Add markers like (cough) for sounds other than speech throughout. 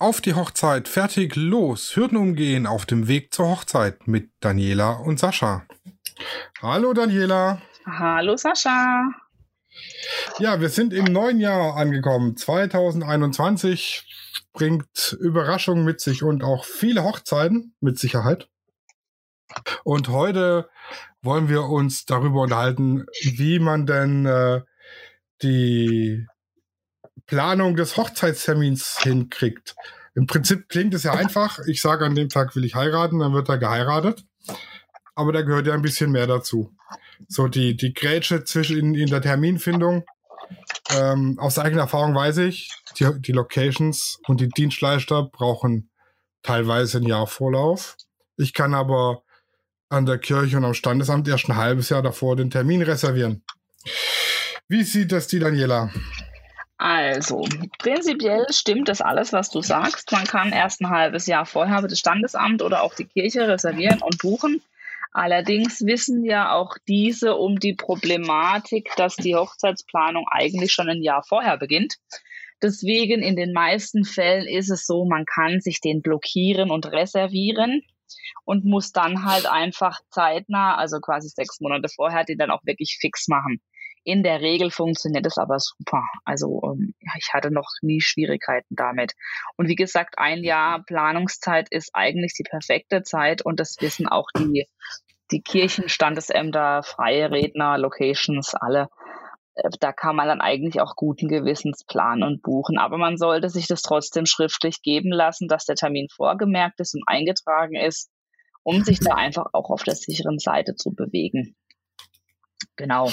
Auf die Hochzeit, fertig, los, Hürden umgehen auf dem Weg zur Hochzeit mit Daniela und Sascha. Hallo Daniela. Hallo Sascha. Ja, wir sind im neuen Jahr angekommen. 2021 bringt Überraschungen mit sich und auch viele Hochzeiten mit Sicherheit. Und heute wollen wir uns darüber unterhalten, wie man denn äh, die Planung des Hochzeitstermins hinkriegt. Im Prinzip klingt es ja einfach. Ich sage, an dem Tag will ich heiraten, dann wird er geheiratet. Aber da gehört ja ein bisschen mehr dazu. So die, die Grätsche zwischen in, in der Terminfindung. Ähm, aus eigener Erfahrung weiß ich, die, die Locations und die Dienstleister brauchen teilweise ein Jahr Vorlauf. Ich kann aber an der Kirche und am Standesamt erst ein halbes Jahr davor den Termin reservieren. Wie sieht das die Daniela? Also, prinzipiell stimmt das alles, was du sagst. Man kann erst ein halbes Jahr vorher das Standesamt oder auch die Kirche reservieren und buchen. Allerdings wissen ja auch diese um die Problematik, dass die Hochzeitsplanung eigentlich schon ein Jahr vorher beginnt. Deswegen in den meisten Fällen ist es so, man kann sich den blockieren und reservieren und muss dann halt einfach zeitnah, also quasi sechs Monate vorher, den dann auch wirklich fix machen. In der Regel funktioniert es aber super. Also ähm, ich hatte noch nie Schwierigkeiten damit. Und wie gesagt, ein Jahr Planungszeit ist eigentlich die perfekte Zeit und das wissen auch die, die Kirchen, Standesämter, freie Redner, Locations, alle. Äh, da kann man dann eigentlich auch guten Gewissens planen und buchen. Aber man sollte sich das trotzdem schriftlich geben lassen, dass der Termin vorgemerkt ist und eingetragen ist, um sich da einfach auch auf der sicheren Seite zu bewegen. Genau.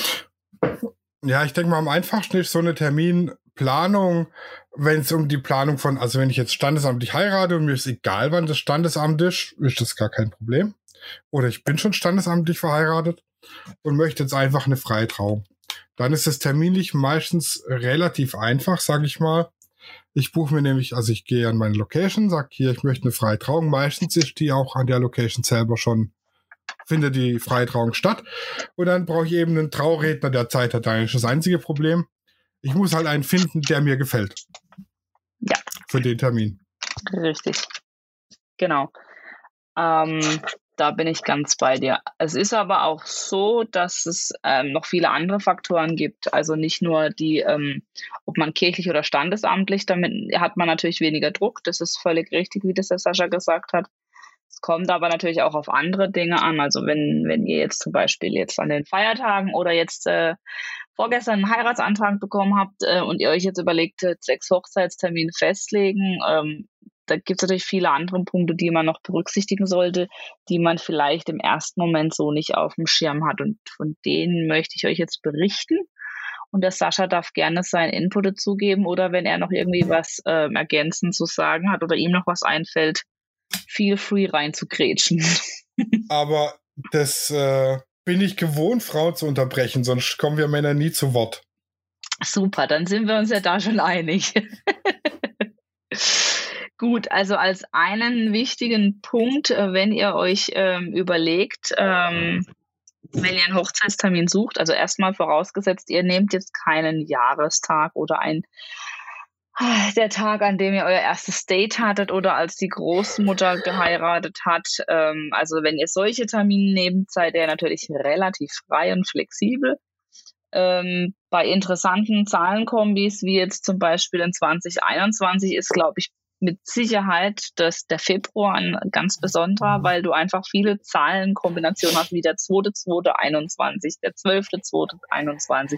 Ja, ich denke mal, am einfachsten ist so eine Terminplanung, wenn es um die Planung von, also wenn ich jetzt standesamtlich heirate und mir ist egal, wann das Standesamt ist, ist das gar kein Problem. Oder ich bin schon standesamtlich verheiratet und möchte jetzt einfach eine Freitrauung. Dann ist es terminlich meistens relativ einfach, sage ich mal. Ich buche mir nämlich, also ich gehe an meine Location, sage hier, ich möchte eine Freitrauung. Meistens ist die auch an der Location selber schon findet die Freitrauung statt. Und dann brauche ich eben einen Trauredner, der Zeit hat. Das ist das einzige Problem. Ich muss halt einen finden, der mir gefällt. Ja. Für den Termin. Richtig. Genau. Ähm, da bin ich ganz bei dir. Es ist aber auch so, dass es ähm, noch viele andere Faktoren gibt. Also nicht nur die, ähm, ob man kirchlich oder standesamtlich, damit hat man natürlich weniger Druck. Das ist völlig richtig, wie das der Sascha gesagt hat. Es kommt aber natürlich auch auf andere Dinge an. Also wenn, wenn ihr jetzt zum Beispiel jetzt an den Feiertagen oder jetzt äh, vorgestern einen Heiratsantrag bekommen habt äh, und ihr euch jetzt überlegt, sechs Hochzeitstermine festlegen, ähm, da gibt es natürlich viele andere Punkte, die man noch berücksichtigen sollte, die man vielleicht im ersten Moment so nicht auf dem Schirm hat. Und von denen möchte ich euch jetzt berichten. Und der Sascha darf gerne seinen Input dazugeben oder wenn er noch irgendwie was äh, ergänzend zu sagen hat oder ihm noch was einfällt, feel free reinzugrätschen. (laughs) Aber das äh, bin ich gewohnt, Frauen zu unterbrechen, sonst kommen wir Männer nie zu Wort. Super, dann sind wir uns ja da schon einig. (laughs) Gut, also als einen wichtigen Punkt, äh, wenn ihr euch ähm, überlegt, ähm, wenn ihr einen Hochzeitstermin sucht, also erstmal vorausgesetzt, ihr nehmt jetzt keinen Jahrestag oder ein der Tag, an dem ihr euer erstes Date hattet oder als die Großmutter geheiratet hat. Ähm, also wenn ihr solche Termine nehmt, seid ihr natürlich relativ frei und flexibel. Ähm, bei interessanten Zahlenkombis, wie jetzt zum Beispiel in 2021, ist, glaube ich, mit Sicherheit dass der Februar ein ganz besonderer, weil du einfach viele Zahlenkombinationen hast, wie der 2.2.21, der 12.2.21,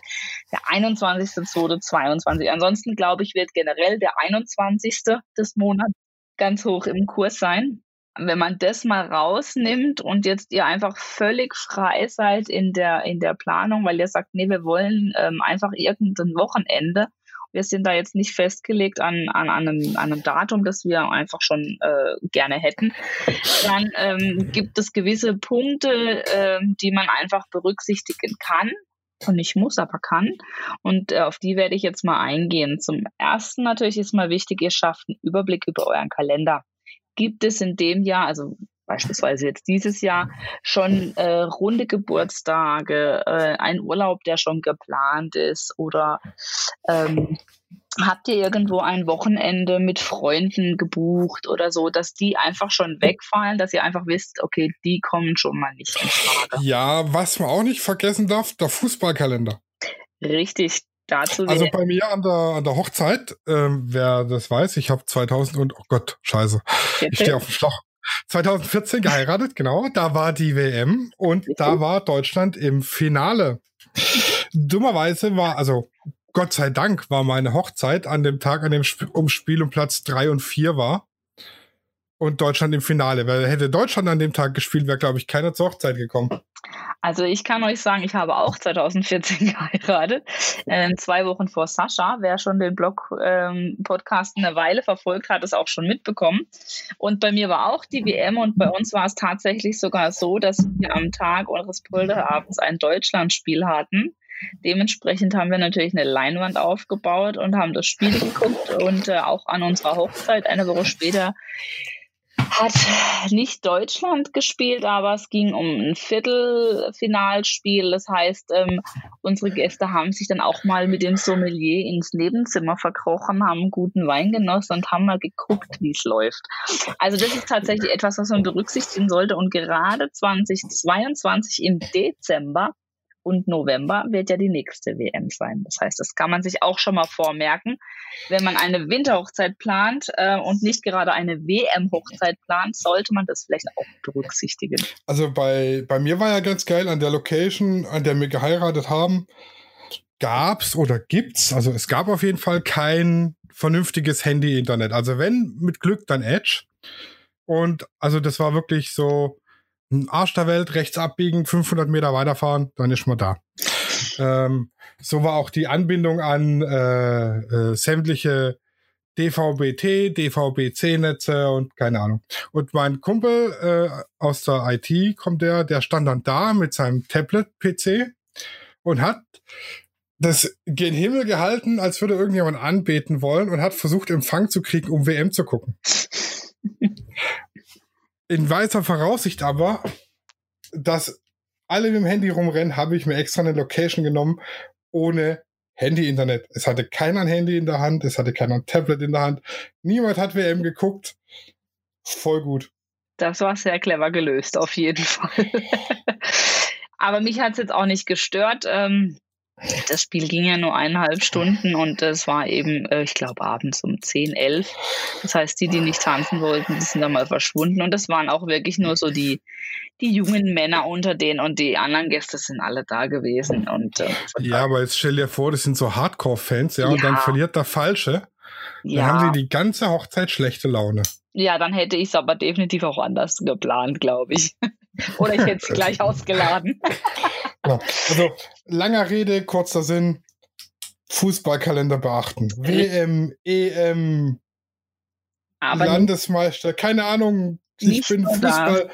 der 21.2.22. Ansonsten, glaube ich, wird generell der 21. des Monats ganz hoch im Kurs sein. Wenn man das mal rausnimmt und jetzt ihr einfach völlig frei seid in der, in der Planung, weil ihr sagt, nee, wir wollen ähm, einfach irgendein Wochenende, wir sind da jetzt nicht festgelegt an, an, an, einem, an einem Datum, das wir einfach schon äh, gerne hätten. Dann ähm, gibt es gewisse Punkte, äh, die man einfach berücksichtigen kann und nicht muss, aber kann. Und äh, auf die werde ich jetzt mal eingehen. Zum ersten natürlich ist mal wichtig, ihr schafft einen Überblick über euren Kalender. Gibt es in dem Jahr, also beispielsweise jetzt dieses Jahr schon äh, runde Geburtstage, äh, ein Urlaub, der schon geplant ist oder ähm, Habt ihr irgendwo ein Wochenende mit Freunden gebucht oder so, dass die einfach schon wegfallen, dass ihr einfach wisst, okay, die kommen schon mal nicht in Frage? Ja, was man auch nicht vergessen darf, der Fußballkalender. Richtig, dazu. Also bei mir an der, an der Hochzeit, ähm, wer das weiß, ich habe 2000 und, oh Gott, scheiße, ich stehe auf dem Schlauch. 2014 geheiratet, genau, da war die WM und da war Deutschland im Finale. Dummerweise war, also Gott sei Dank war meine Hochzeit an dem Tag, an dem Sp um Spiel um Platz drei und vier war. Und Deutschland im Finale. Weil hätte Deutschland an dem Tag gespielt, wäre, glaube ich, keiner zur Hochzeit gekommen. Also ich kann euch sagen, ich habe auch 2014 (laughs) geheiratet. Ähm, zwei Wochen vor Sascha. Wer schon den Blog-Podcast ähm, eine Weile verfolgt hat, es auch schon mitbekommen. Und bei mir war auch die WM und bei uns war es tatsächlich sogar so, dass wir am Tag unseres Polterabends ein Deutschlandspiel hatten. Dementsprechend haben wir natürlich eine Leinwand aufgebaut und haben das Spiel geguckt und äh, auch an unserer Hochzeit eine Woche später hat nicht Deutschland gespielt, aber es ging um ein Viertelfinalspiel. Das heißt, ähm, unsere Gäste haben sich dann auch mal mit dem Sommelier ins Nebenzimmer verkrochen, haben guten Wein genossen und haben mal geguckt, wie es läuft. Also das ist tatsächlich etwas, was man berücksichtigen sollte. Und gerade 2022 im Dezember und November wird ja die nächste WM sein. Das heißt, das kann man sich auch schon mal vormerken. Wenn man eine Winterhochzeit plant äh, und nicht gerade eine WM-Hochzeit plant, sollte man das vielleicht auch berücksichtigen. Also bei, bei mir war ja ganz geil an der Location, an der wir geheiratet haben, gab es oder gibt's, also es gab auf jeden Fall kein vernünftiges Handy-Internet. Also wenn mit Glück, dann Edge. Und also das war wirklich so, Arsch der Welt, rechts abbiegen, 500 Meter weiterfahren, dann ist man da. Ähm, so war auch die Anbindung an äh, äh, sämtliche DVB-T, DVB-C-Netze und keine Ahnung. Und mein Kumpel äh, aus der IT kommt der, der stand dann da mit seinem Tablet-PC und hat das gen Himmel gehalten, als würde irgendjemand anbeten wollen und hat versucht, Empfang zu kriegen, um WM zu gucken. (laughs) in weißer Voraussicht aber, dass alle mit dem Handy rumrennen, habe ich mir extra eine Location genommen ohne Handy-Internet. Es hatte keiner ein Handy in der Hand, es hatte keiner ein Tablet in der Hand. Niemand hat WM geguckt. Voll gut. Das war sehr clever gelöst, auf jeden (laughs) Fall. aber mich hat es jetzt auch nicht gestört. Ähm, das Spiel ging ja nur eineinhalb Stunden und es war eben, äh, ich glaube, abends um 10, 11. Das heißt, die, die nicht tanzen wollten, die sind dann mal verschwunden. Und das waren auch wirklich nur so die, die jungen Männer unter denen und die anderen Gäste sind alle da gewesen. Und, äh, ja, aber jetzt stell dir vor, das sind so Hardcore-Fans, ja, ja, und dann verliert der Falsche. Dann ja. haben sie die ganze Hochzeit schlechte Laune. Ja, dann hätte ich es aber definitiv auch anders geplant, glaube ich. (laughs) Oder ich hätte es gleich (laughs) ausgeladen. Genau. Also, langer Rede, kurzer Sinn. Fußballkalender beachten. WM, EM, aber Landesmeister, keine Ahnung. Ich bin Fußball, da.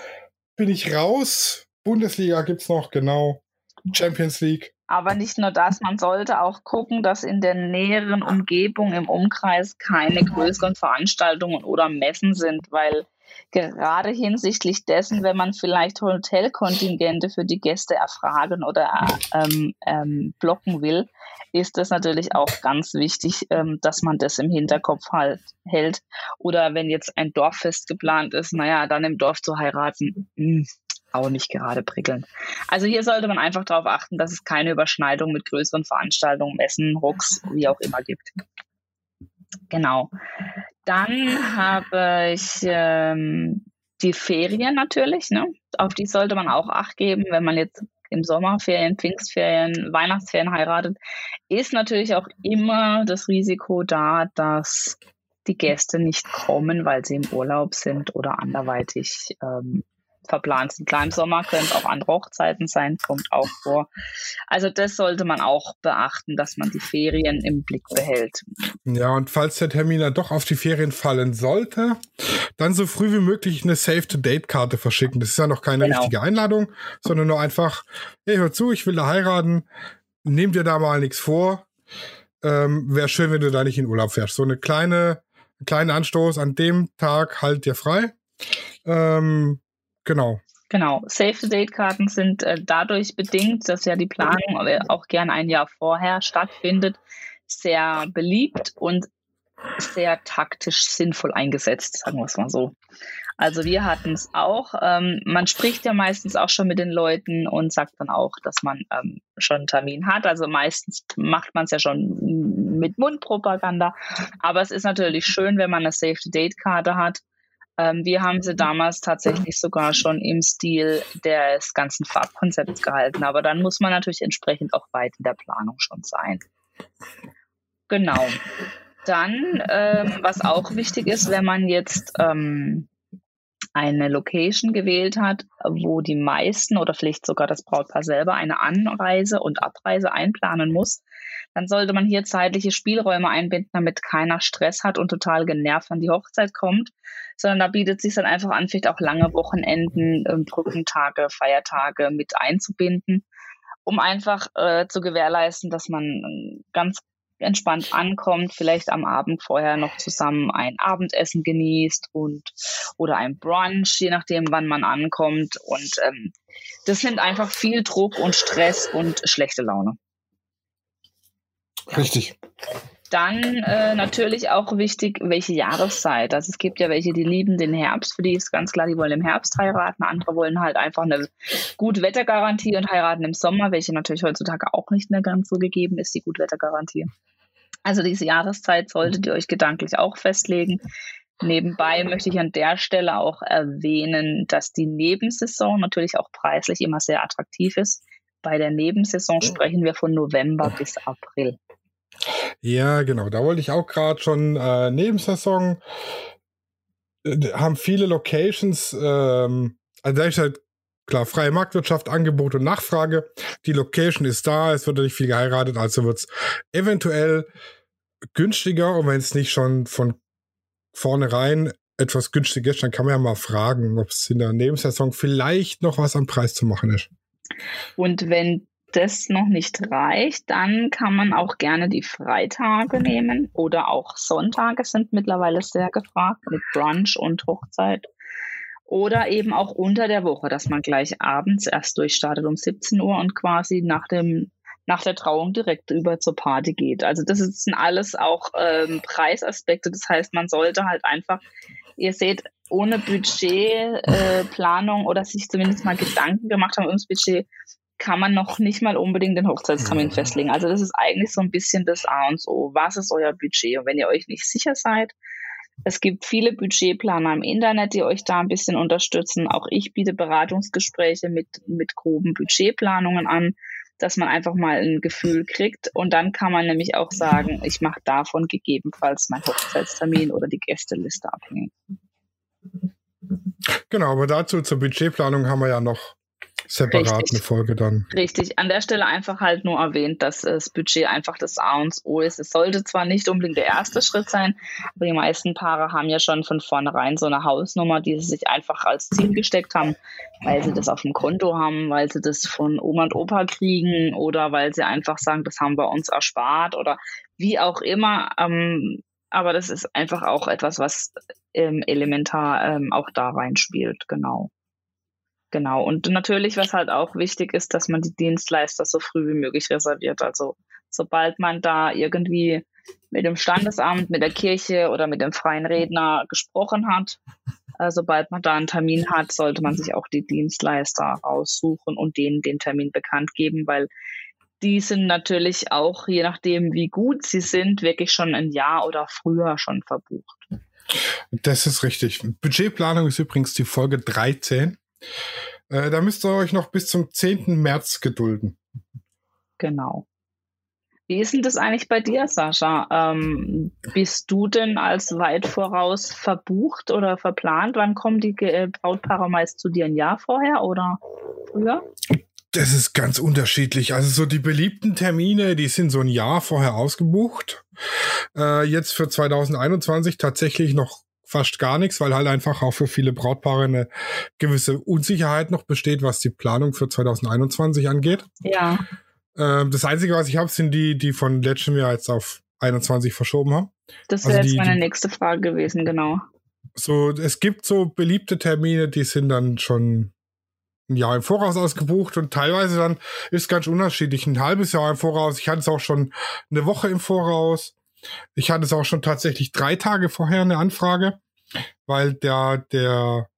bin ich raus. Bundesliga gibt es noch, genau. Champions League. Aber nicht nur das, man sollte auch gucken, dass in der näheren Umgebung im Umkreis keine größeren Veranstaltungen oder Messen sind, weil gerade hinsichtlich dessen, wenn man vielleicht Hotelkontingente für die Gäste erfragen oder ähm, ähm, blocken will, ist das natürlich auch ganz wichtig, ähm, dass man das im Hinterkopf halt, hält. Oder wenn jetzt ein Dorffest geplant ist, naja, dann im Dorf zu heiraten, mh, hm, auch nicht gerade prickelnd. Also hier sollte man einfach darauf achten, dass es keine Überschneidung mit größeren Veranstaltungen, Messen, Rucks, wie auch immer gibt. Genau. Dann habe ich ähm, die Ferien natürlich. Ne? Auf die sollte man auch Acht geben, wenn man jetzt im Sommerferien, Pfingstferien, Weihnachtsferien heiratet. Ist natürlich auch immer das Risiko da, dass die Gäste nicht kommen, weil sie im Urlaub sind oder anderweitig ähm, verplant sind. Klar, im Sommer können es auch andere Hochzeiten sein, kommt auch vor. Also das sollte man auch beachten, dass man die Ferien im Blick behält. Ja, und falls der Termin dann doch auf die Ferien fallen sollte, dann so früh wie möglich eine Save-to-Date-Karte verschicken. Das ist ja noch keine genau. richtige Einladung, sondern nur einfach, hey, hör zu, ich will da heiraten, nimm dir da mal nichts vor. Ähm, Wäre schön, wenn du da nicht in Urlaub fährst. So eine kleine, kleine Anstoß an dem Tag halt dir frei. Ähm, Genau. Genau. Save-the-Date-Karten sind äh, dadurch bedingt, dass ja die Planung auch gerne ein Jahr vorher stattfindet, sehr beliebt und sehr taktisch sinnvoll eingesetzt, sagen wir es mal so. Also wir hatten es auch. Ähm, man spricht ja meistens auch schon mit den Leuten und sagt dann auch, dass man ähm, schon einen Termin hat. Also meistens macht man es ja schon mit Mundpropaganda. Aber es ist natürlich schön, wenn man eine Safety-Date-Karte hat. Ähm, wir haben sie damals tatsächlich sogar schon im Stil des ganzen Farbkonzepts gehalten. Aber dann muss man natürlich entsprechend auch weit in der Planung schon sein. Genau. Dann, ähm, was auch wichtig ist, wenn man jetzt ähm, eine Location gewählt hat, wo die meisten oder vielleicht sogar das Brautpaar selber eine Anreise und Abreise einplanen muss, dann sollte man hier zeitliche Spielräume einbinden, damit keiner Stress hat und total genervt an die Hochzeit kommt, sondern da bietet sich dann einfach an, vielleicht auch lange Wochenenden, ähm, Brückentage, Feiertage mit einzubinden, um einfach äh, zu gewährleisten, dass man ganz entspannt ankommt, vielleicht am Abend vorher noch zusammen ein Abendessen genießt und oder ein Brunch, je nachdem, wann man ankommt. Und ähm, das nimmt einfach viel Druck und Stress und schlechte Laune. Richtig. Dann äh, natürlich auch wichtig, welche Jahreszeit. Also es gibt ja welche, die lieben den Herbst. Für die ist ganz klar, die wollen im Herbst heiraten. Andere wollen halt einfach eine gute Wettergarantie und heiraten im Sommer, welche natürlich heutzutage auch nicht mehr ganz so gegeben ist, die Gutwettergarantie. Also diese Jahreszeit solltet ihr euch gedanklich auch festlegen. Nebenbei möchte ich an der Stelle auch erwähnen, dass die Nebensaison natürlich auch preislich immer sehr attraktiv ist. Bei der Nebensaison sprechen wir von November bis April. Ja, genau. Da wollte ich auch gerade schon äh, Nebensaison äh, haben viele Locations, ähm, also da ist halt klar freie Marktwirtschaft, Angebot und Nachfrage. Die Location ist da, es wird nicht viel geheiratet, also wird es eventuell günstiger und wenn es nicht schon von vornherein etwas günstiger ist, dann kann man ja mal fragen, ob es in der Nebensaison vielleicht noch was am Preis zu machen ist. Und wenn das noch nicht reicht, dann kann man auch gerne die Freitage nehmen oder auch Sonntage sind mittlerweile sehr gefragt mit Brunch und Hochzeit. Oder eben auch unter der Woche, dass man gleich abends erst durchstartet um 17 Uhr und quasi nach dem nach der Trauung direkt über zur Party geht. Also das sind alles auch ähm, Preisaspekte. Das heißt, man sollte halt einfach, ihr seht, ohne Budgetplanung äh, oder sich zumindest mal Gedanken gemacht haben ums Budget, kann man noch nicht mal unbedingt den Hochzeitstermin festlegen. Also das ist eigentlich so ein bisschen das A und O. Was ist euer Budget? Und wenn ihr euch nicht sicher seid, es gibt viele Budgetplaner im Internet, die euch da ein bisschen unterstützen. Auch ich biete Beratungsgespräche mit, mit groben Budgetplanungen an, dass man einfach mal ein Gefühl kriegt. Und dann kann man nämlich auch sagen, ich mache davon gegebenenfalls meinen Hochzeitstermin oder die Gästeliste abhängig. Genau, aber dazu zur Budgetplanung haben wir ja noch separat Richtig. eine Folge dann. Richtig, an der Stelle einfach halt nur erwähnt, dass das Budget einfach das A und O ist. Es sollte zwar nicht unbedingt der erste Schritt sein, aber die meisten Paare haben ja schon von vornherein so eine Hausnummer, die sie sich einfach als Ziel gesteckt haben, weil sie das auf dem Konto haben, weil sie das von Oma und Opa kriegen oder weil sie einfach sagen, das haben wir uns erspart oder wie auch immer. Ähm, aber das ist einfach auch etwas, was ähm, elementar ähm, auch da reinspielt, genau. Genau. Und natürlich, was halt auch wichtig ist, dass man die Dienstleister so früh wie möglich reserviert. Also sobald man da irgendwie mit dem Standesamt, mit der Kirche oder mit dem freien Redner gesprochen hat, äh, sobald man da einen Termin hat, sollte man sich auch die Dienstleister raussuchen und denen den Termin bekannt geben, weil die sind natürlich auch, je nachdem, wie gut sie sind, wirklich schon ein Jahr oder früher schon verbucht. Das ist richtig. Budgetplanung ist übrigens die Folge 13. Äh, da müsst ihr euch noch bis zum 10. März gedulden. Genau. Wie ist denn das eigentlich bei dir, Sascha? Ähm, bist du denn als weit voraus verbucht oder verplant? Wann kommen die äh, Brautpaare meist zu dir ein Jahr vorher oder früher? Das ist ganz unterschiedlich. Also so die beliebten Termine, die sind so ein Jahr vorher ausgebucht. Äh, jetzt für 2021 tatsächlich noch fast gar nichts, weil halt einfach auch für viele Brautpaare eine gewisse Unsicherheit noch besteht, was die Planung für 2021 angeht. Ja. Ähm, das Einzige, was ich habe, sind die, die von letztem Jahr jetzt auf 21 verschoben haben. Das wäre also jetzt meine die, nächste Frage gewesen, genau. So, es gibt so beliebte Termine, die sind dann schon ein Jahr im Voraus ausgebucht und teilweise dann ist ganz unterschiedlich. Ein halbes Jahr im Voraus. Ich hatte es auch schon eine Woche im Voraus. Ich hatte es auch schon tatsächlich drei Tage vorher eine Anfrage, weil der, der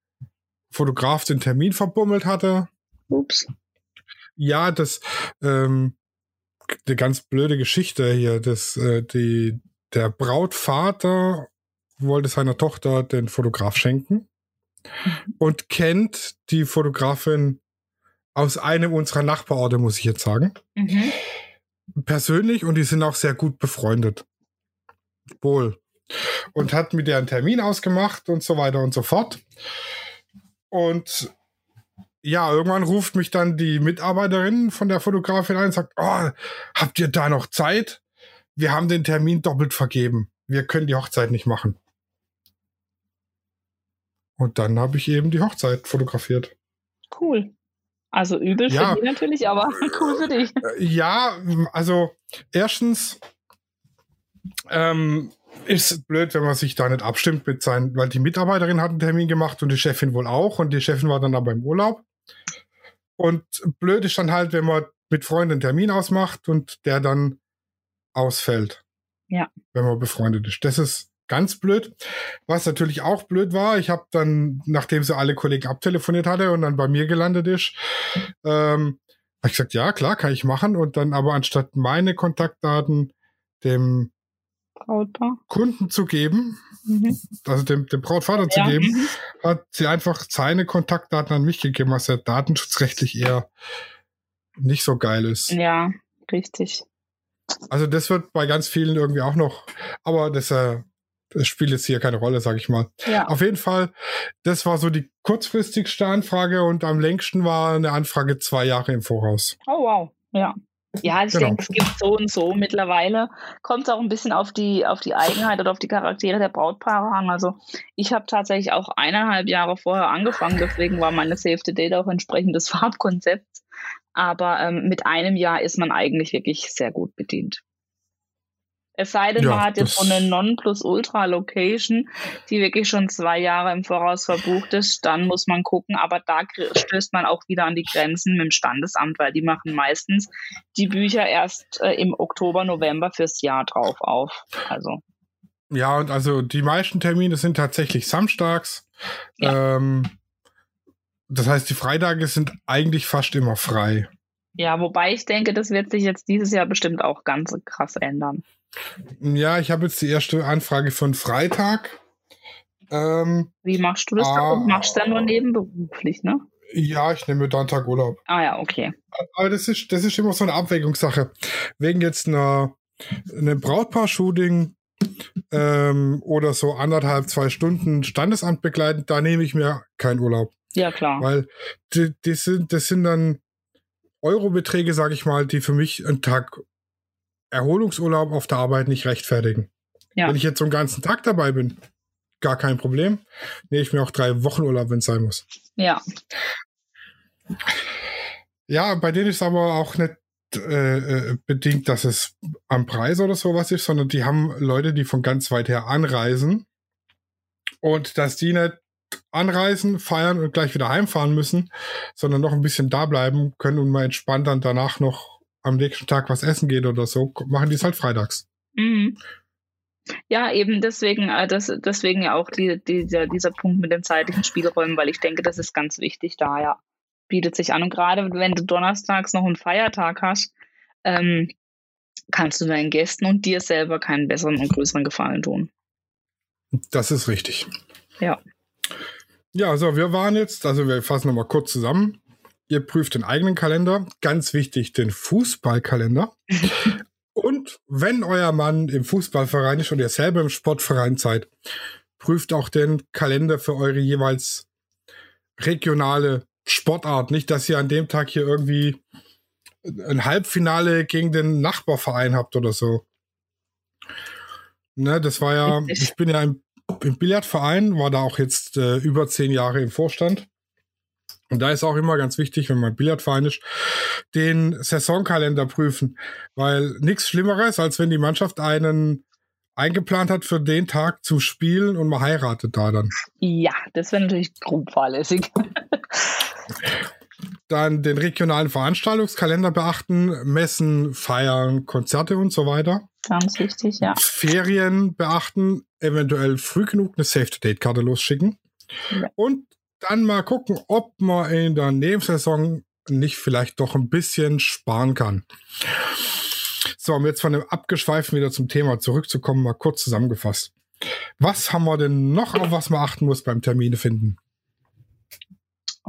Fotograf den Termin verbummelt hatte. Ups. Ja, das, ähm, eine ganz blöde Geschichte hier. Das, äh, die, der Brautvater wollte seiner Tochter den Fotograf schenken und kennt die Fotografin aus einem unserer Nachbarorte, muss ich jetzt sagen. Mhm. Persönlich und die sind auch sehr gut befreundet. Wohl. Und hat mit der einen Termin ausgemacht und so weiter und so fort. Und ja, irgendwann ruft mich dann die Mitarbeiterin von der Fotografin ein und sagt, oh, habt ihr da noch Zeit? Wir haben den Termin doppelt vergeben. Wir können die Hochzeit nicht machen. Und dann habe ich eben die Hochzeit fotografiert. Cool. Also übel Ja. für die natürlich, aber (laughs) cool für dich. Äh, Ja, also erstens ähm, ist blöd, wenn man sich da nicht abstimmt mit seinen, weil die Mitarbeiterin hat einen Termin gemacht und die Chefin wohl auch und die Chefin war dann aber im Urlaub. Und blöd ist dann halt, wenn man mit Freunden einen Termin ausmacht und der dann ausfällt. Ja. Wenn man befreundet ist. Das ist ganz blöd. Was natürlich auch blöd war, ich habe dann, nachdem sie alle Kollegen abtelefoniert hatte und dann bei mir gelandet ist, ähm, habe ich gesagt, ja, klar, kann ich machen. Und dann aber anstatt meine Kontaktdaten dem Brautpaar. Kunden zu geben, Mhm. also dem, dem Brautvater zu Ja. geben, Mhm. hat sie einfach seine Kontaktdaten an mich gegeben, was ja datenschutzrechtlich eher nicht so geil ist. Ja, richtig. Also das wird bei ganz vielen irgendwie auch noch, aber das, äh, das spielt jetzt hier keine Rolle, sag ich mal. Ja. Auf jeden Fall, das war so die kurzfristigste Anfrage und am längsten war eine Anfrage zwei Jahre im Voraus. Oh wow. Ja. Ja, ich Genau. denke, es gibt so und so. Mittlerweile kommt es auch ein bisschen auf die, auf die Eigenheit oder auf die Charaktere der Brautpaare an. Also ich habe tatsächlich auch eineinhalb Jahre vorher angefangen, deswegen war meine Save the Date auch entsprechend des (laughs) Farbkonzepts. Aber ähm, mit einem Jahr ist man eigentlich wirklich sehr gut bedient. Es sei denn, Ja, man hat jetzt so eine Non-Plus-Ultra-Location, die wirklich schon zwei Jahre im Voraus verbucht ist, dann muss man gucken. Aber da stößt man auch wieder an die Grenzen mit dem Standesamt, weil die machen meistens die Bücher erst äh, im Oktober, November fürs Jahr drauf auf. Also, Ja, und also die meisten Termine sind tatsächlich samstags. Ähm, das heißt, die Freitage sind eigentlich fast immer frei. ja, wobei ich denke, das wird sich jetzt dieses Jahr bestimmt auch ganz krass ändern. Ja, ich habe jetzt die erste Anfrage von Freitag. Ähm, Wie machst du das? Ah. dann? Du machst dann nur nebenberuflich, ne? ja, ich nehme dann Tag Urlaub. Ah ja, okay. Aber das ist, das ist immer so eine Abwägungssache. Wegen jetzt einer, einem Brautpaar-Shooting ähm, oder so anderthalb, zwei Stunden Standesamt begleiten, da nehme ich mir keinen Urlaub. Ja, klar. Weil die, die sind, das sind dann Eurobeträge, sage ich mal, die für mich einen Tag Erholungsurlaub auf der Arbeit nicht rechtfertigen. Ja. Wenn ich jetzt so einen ganzen Tag dabei bin, gar kein Problem. Nehme ich mir auch drei Wochen Urlaub, wenn es sein muss. Ja, Ja, bei denen ist aber auch nicht äh, äh, bedingt, dass es am Preis oder sowas ist, sondern die haben Leute, die von ganz weit her anreisen und dass die nicht anreisen, feiern und gleich wieder heimfahren müssen, sondern noch ein bisschen da bleiben können und mal entspannt dann danach noch am nächsten Tag was essen geht oder so, machen die es halt freitags. Mhm. Ja, eben deswegen, äh, das, deswegen ja auch die, dieser, dieser Punkt mit den zeitlichen Spielräumen, weil ich denke, das ist ganz wichtig da, ja. Bietet sich an. Und gerade wenn du donnerstags noch einen Feiertag hast, ähm, kannst du deinen Gästen und dir selber keinen besseren und größeren Gefallen tun. Das ist richtig. Ja. Ja, also wir waren jetzt, also wir fassen nochmal kurz zusammen. Ihr prüft den eigenen Kalender, ganz wichtig, den Fußballkalender. (laughs) Und wenn euer Mann im Fußballverein ist und ihr selber im Sportverein seid, prüft auch den Kalender für eure jeweils regionale Sportart. Nicht, dass ihr an dem Tag hier irgendwie ein Halbfinale gegen den Nachbarverein habt oder so. Ne, das war ja, ich bin ja im, im Billardverein, war da auch jetzt äh, über zehn Jahre im Vorstand. Und da ist auch immer ganz wichtig, wenn man Billardverein ist, den Saisonkalender prüfen. Weil nichts Schlimmeres, als wenn die Mannschaft einen eingeplant hat für den Tag zu spielen und man heiratet da dann. Ja, das wäre natürlich grob fahrlässig. (laughs) Dann den regionalen Veranstaltungskalender beachten, Messen, Feiern, Konzerte und so weiter. Ganz wichtig, ja. Ferien beachten, eventuell früh genug eine Save-to-Date-Karte losschicken. Ja. Und dann mal gucken, ob man in der Nebensaison nicht vielleicht doch ein bisschen sparen kann. So, um jetzt von dem Abgeschweifen wieder zum Thema zurückzukommen, mal kurz zusammengefasst. Was haben wir denn noch, auf was man achten muss beim Termine finden?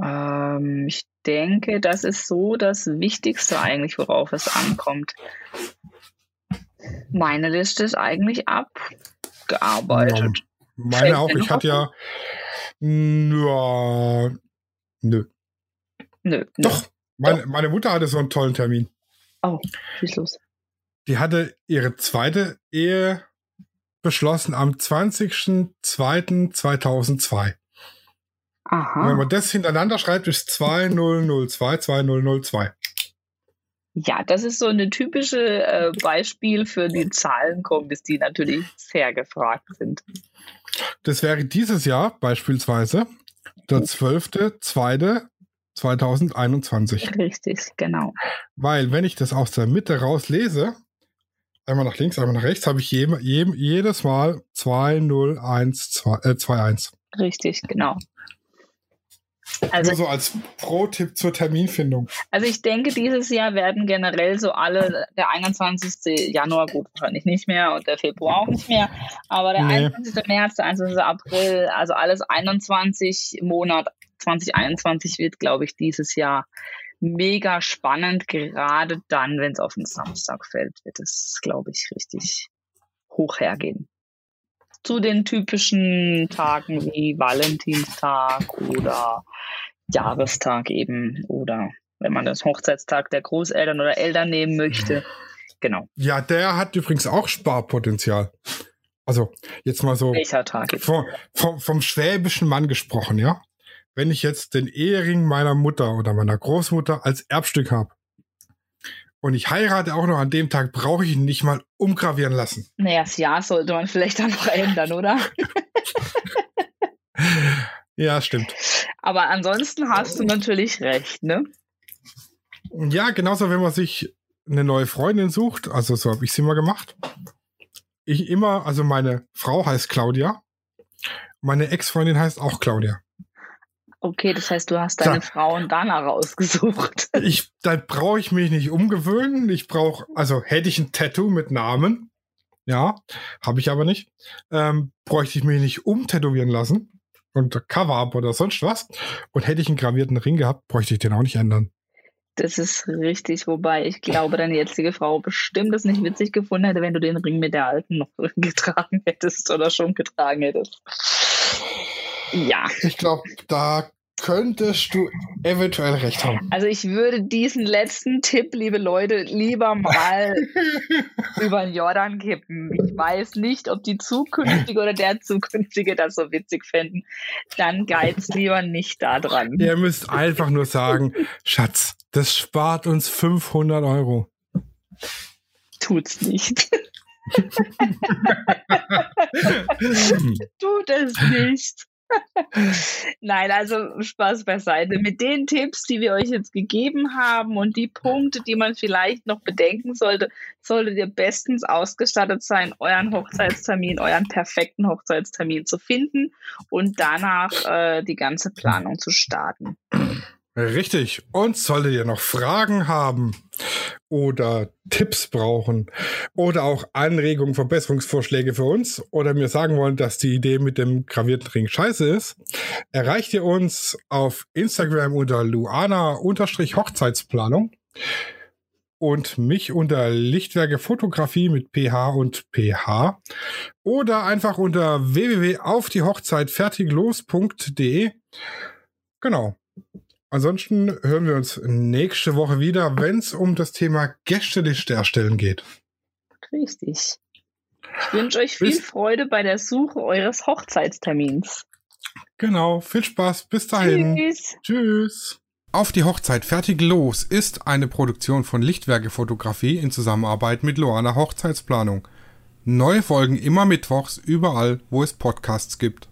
Ähm, ich denke, das ist so das Wichtigste eigentlich, worauf es ankommt. Meine Liste ist eigentlich abgearbeitet. Meine auch. Ich hatte ja. Ja. Nö. Nö, nö. Doch. Meine, meine Mutter hatte so einen tollen Termin. Oh, schieß los. Die hatte ihre zweite Ehe beschlossen am 20.02.2002. Aha. Wenn man das hintereinander schreibt, ist 2002, 2002. Ja, das ist so eine typische äh, (laughs) Beispiel für die Zahlenkombis, die natürlich sehr gefragt sind. Das wäre dieses Jahr beispielsweise der 12.02.2021. Richtig, genau. Weil, wenn ich das aus der Mitte raus lese, einmal nach links, einmal nach rechts, habe ich jedem, jedem, jedes Mal 2012, äh, Richtig, genau. Also, Nur so als Pro-Tipp zur Terminfindung. also ich denke, dieses Jahr werden generell so alle, der 21. Januar, gut, wahrscheinlich nicht mehr und der Februar auch nicht mehr, aber der Nee. 21. März, der 21. April, also alles 21 Monat 2021 wird, glaube ich, dieses Jahr mega spannend, gerade dann, wenn es auf den Samstag fällt, wird es, glaube ich, richtig hoch hergehen. Zu den typischen Tagen wie Valentinstag oder Jahrestag eben oder wenn man das Hochzeitstag der Großeltern oder Eltern nehmen möchte. Genau. Ja, der hat übrigens auch Sparpotenzial. Also, jetzt mal so Welcher Tag vom, vom, vom schwäbischen Mann gesprochen, ja? Wenn ich jetzt den Ehering meiner Mutter oder meiner Großmutter als Erbstück habe und ich heirate auch noch an dem Tag, brauche ich ihn nicht mal umgravieren lassen. Naja, das Jahr sollte man vielleicht dann noch ändern, oder? (laughs) Ja, stimmt. Aber ansonsten hast du natürlich recht, ne? Ja, genauso, wenn man sich eine neue Freundin sucht, also so habe ich sie immer gemacht. Ich immer, also meine Frau heißt Claudia, meine Ex-Freundin heißt auch Claudia. Okay, das heißt, du hast deine Klar. Frau und danach rausgesucht. (laughs) Ich, da brauche ich mich nicht umgewöhnen. Ich brauche, also hätte ich ein Tattoo mit Namen, ja, habe ich aber nicht, ähm, bräuchte ich mich nicht umtätowieren lassen und Cover-up oder sonst was. Und hätte ich einen gravierten Ring gehabt, bräuchte ich den auch nicht ändern. Das ist richtig, wobei ich glaube, deine jetzige Frau bestimmt es nicht witzig gefunden hätte, wenn du den Ring mit der alten noch (laughs) getragen hättest oder schon getragen hättest. Ja, Ich glaube, da könntest du eventuell recht haben. also ich würde diesen letzten Tipp, liebe Leute, lieber mal (laughs) über den Jordan kippen. Ich weiß nicht, ob die zukünftige oder der zukünftige das so witzig fänden. Dann geiz lieber nicht da dran. Ihr müsst einfach nur sagen, (laughs) Schatz, das spart uns 500 Euro. Tut's nicht. (laughs) Tut es nicht. (laughs) Nein, also Spaß beiseite. Mit den Tipps, die wir euch jetzt gegeben haben und die Punkte, die man vielleicht noch bedenken sollte, solltet ihr bestens ausgestattet sein, euren Hochzeitstermin, euren perfekten Hochzeitstermin zu finden und danach äh, die ganze Planung zu starten. (clears throat) Richtig. Und solltet ihr noch Fragen haben oder Tipps brauchen oder auch Anregungen, Verbesserungsvorschläge für uns oder mir sagen wollen, dass die Idee mit dem gravierten Ring scheiße ist, erreicht ihr uns auf Instagram unter Luana-Hochzeitsplanung und mich unter Lichtwerke Fotografie mit PH und PH oder einfach unter www.aufdiehochzeitfertiglos.de. Genau. Ansonsten hören wir uns nächste Woche wieder, wenn es um das Thema Gästeliste erstellen geht. Richtig. Ich wünsche euch viel Bis- Freude bei der Suche eures Hochzeitstermins. Genau, viel Spaß, bis dahin. Tschüss. Tschüss. Auf die Hochzeit fertig los ist eine Produktion von Lichtwerke Fotografie in Zusammenarbeit mit Loana Hochzeitsplanung. Neue Folgen immer mittwochs überall, wo es Podcasts gibt.